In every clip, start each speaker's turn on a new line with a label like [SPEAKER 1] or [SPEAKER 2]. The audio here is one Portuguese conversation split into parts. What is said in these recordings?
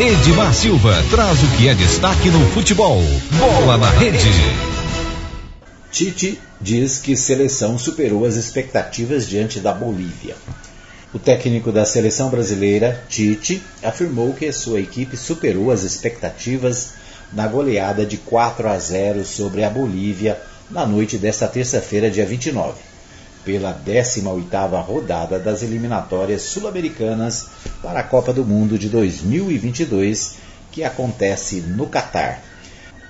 [SPEAKER 1] Edmar Silva traz o que é destaque no futebol. Bola na rede.
[SPEAKER 2] Tite diz que seleção superou as expectativas diante da Bolívia. O técnico da seleção brasileira, Tite, afirmou que sua equipe superou as expectativas na goleada de 4 a 0 sobre a Bolívia na noite desta terça-feira, dia 29 pela 18ª rodada das eliminatórias sul-americanas para a Copa do Mundo de 2022, que acontece no Catar,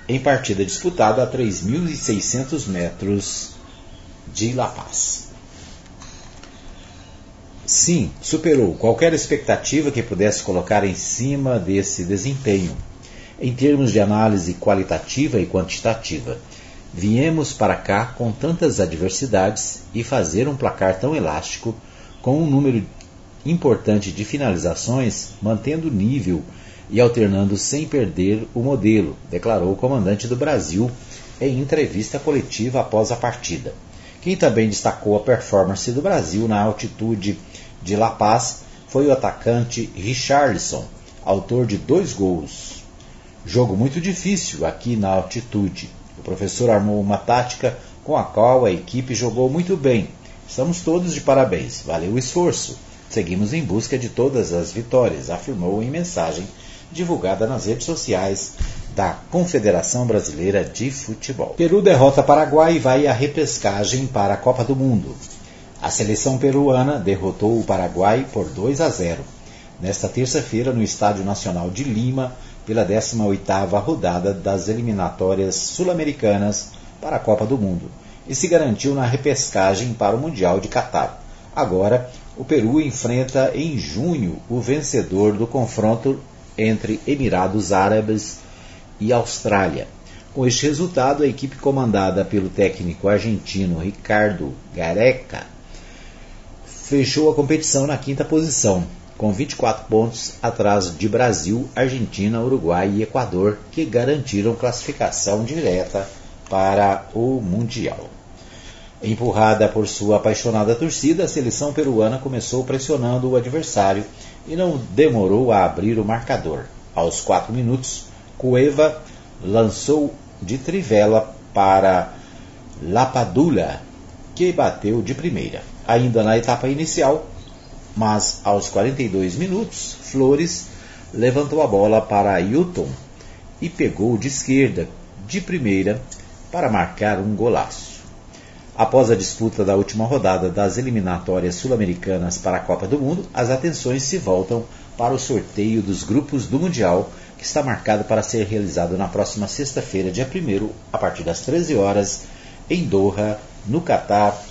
[SPEAKER 2] em partida disputada a 3.600 metros de La Paz. Sim, superou qualquer expectativa que pudesse colocar em cima desse desempenho, em termos de análise qualitativa e quantitativa Viemos para cá com tantas adversidades e fazer um placar tão elástico, com um número importante de finalizações, mantendo o nível e alternando sem perder o modelo, declarou o comandante do Brasil em entrevista coletiva após a partida. Quem também destacou a performance do Brasil na altitude de La Paz foi o atacante Richarlison, autor de dois gols. Jogo muito difícil aqui na altitude. O professor armou uma tática com a qual a equipe jogou muito bem. Estamos todos de parabéns. Valeu o esforço. Seguimos em busca de todas as vitórias, afirmou em mensagem divulgada nas redes sociais da Confederação Brasileira de Futebol. Peru derrota Paraguai e vai à repescagem para a Copa do Mundo. A seleção peruana derrotou o Paraguai por 2 a 0 nesta terça-feira no Estádio Nacional de Lima pela 18ª rodada das eliminatórias sul-americanas para a Copa do Mundo e se garantiu na repescagem para o Mundial de Catar. Agora, o Peru enfrenta em junho o vencedor do confronto entre Emirados Árabes e Austrália. Com este resultado, a equipe comandada pelo técnico argentino Ricardo Gareca fechou a competição na quinta posição, com 24 pontos atrás de Brasil, Argentina, Uruguai e Equador, que garantiram classificação direta para o Mundial. Empurrada por sua apaixonada torcida, a seleção peruana começou pressionando o adversário e não demorou a abrir o marcador. Aos 4 minutos, Cueva lançou de trivela para Lapadula, que bateu de primeira. Ainda na etapa inicial, mas aos 42 minutos, Flores levantou a bola para Hilton e pegou de esquerda, de primeira, para marcar um golaço. Após a disputa da última rodada das eliminatórias sul-americanas para a Copa do Mundo, as atenções se voltam para o sorteio dos grupos do Mundial, que está marcado para ser realizado na próxima sexta-feira, dia 1 a partir das 13 horas, em Doha, no Catar,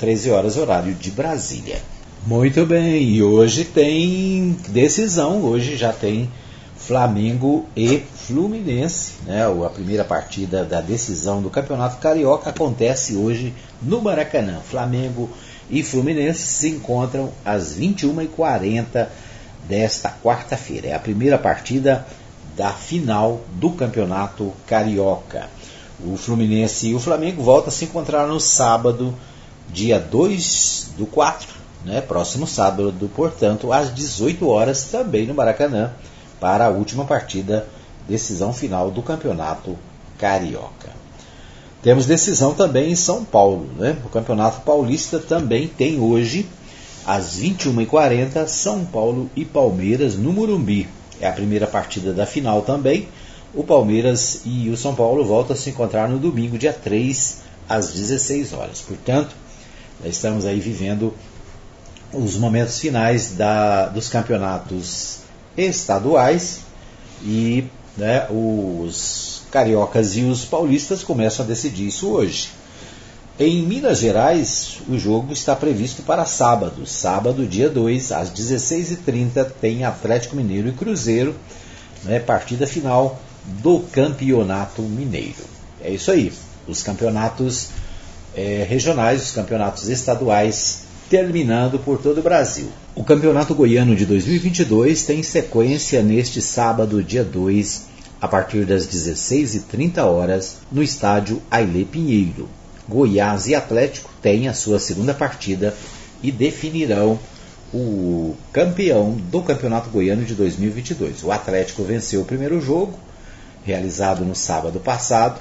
[SPEAKER 2] 13 horas horário de Brasília. Muito bem, e hoje tem decisão, hoje já tem Flamengo e Fluminense, né? A primeira partida da decisão do Campeonato Carioca acontece hoje no Maracanã. Flamengo e Fluminense se encontram às 21h40 desta quarta-feira. É a primeira partida da final do Campeonato Carioca. O Fluminense e o Flamengo voltam a se encontrar no sábado, dia 2 do 4, né, próximo sábado, portanto, às 18 horas, também no Maracanã, para a última partida, decisão final do Campeonato Carioca. Temos decisão também em São Paulo. Né? O Campeonato Paulista também tem hoje, às 21h40, São Paulo e Palmeiras no Murumbi. É a primeira partida da final também. O Palmeiras e o São Paulo voltam a se encontrar no domingo, dia 3, às 16 horas. Portanto, estamos aí vivendo os momentos finais da, dos campeonatos estaduais e né, os cariocas e os paulistas começam a decidir isso hoje. Em Minas Gerais, o jogo está previsto para sábado. Sábado, dia 2, às 16h30, tem Atlético Mineiro e Cruzeiro, né, partida final do Campeonato Mineiro. É isso aí. Os campeonatos é, regionais, os campeonatos estaduais terminando por todo o Brasil. O Campeonato Goiano de 2022 tem sequência neste sábado, dia 2, a partir das 16h30 horas, no estádio Ailê Pinheiro. Goiás e Atlético têm a sua segunda partida e definirão o campeão do Campeonato Goiano de 2022. O Atlético venceu o primeiro jogo, realizado no sábado passado,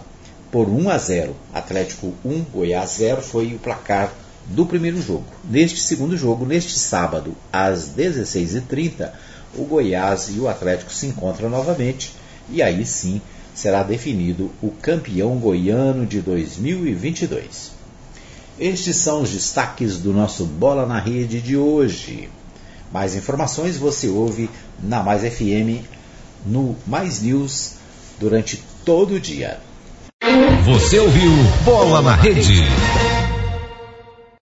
[SPEAKER 2] por 1 a 0. Atlético 1, Goiás 0 foi o placar do primeiro jogo. Neste segundo jogo, neste sábado, às 16h30, o Goiás e o Atlético se encontram novamente e aí sim será definido o campeão goiano de 2022. Estes são os destaques do nosso Bola na Rede de hoje. Mais informações você ouve na Mais FM, no Mais News, durante todo o dia.
[SPEAKER 1] Você ouviu Bola na Rede.